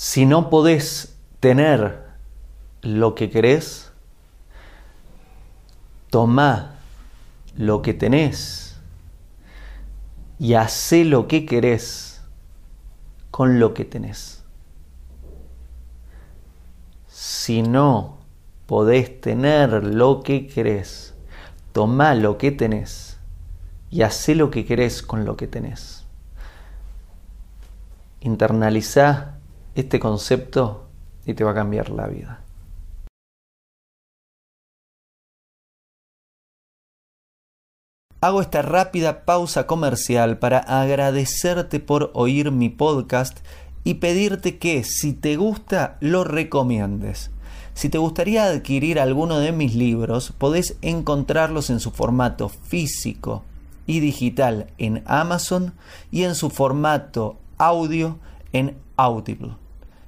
Si no podés tener lo que querés, toma lo que tenés y hacé lo que querés con lo que tenés. Si no podés tener lo que querés, toma lo que tenés y hacé lo que querés con lo que tenés. Internaliza este concepto y te va a cambiar la vida. Hago esta rápida pausa comercial para agradecerte por oír mi podcast y pedirte que si te gusta lo recomiendes. Si te gustaría adquirir alguno de mis libros, podés encontrarlos en su formato físico y digital en Amazon y en su formato audio en Audible.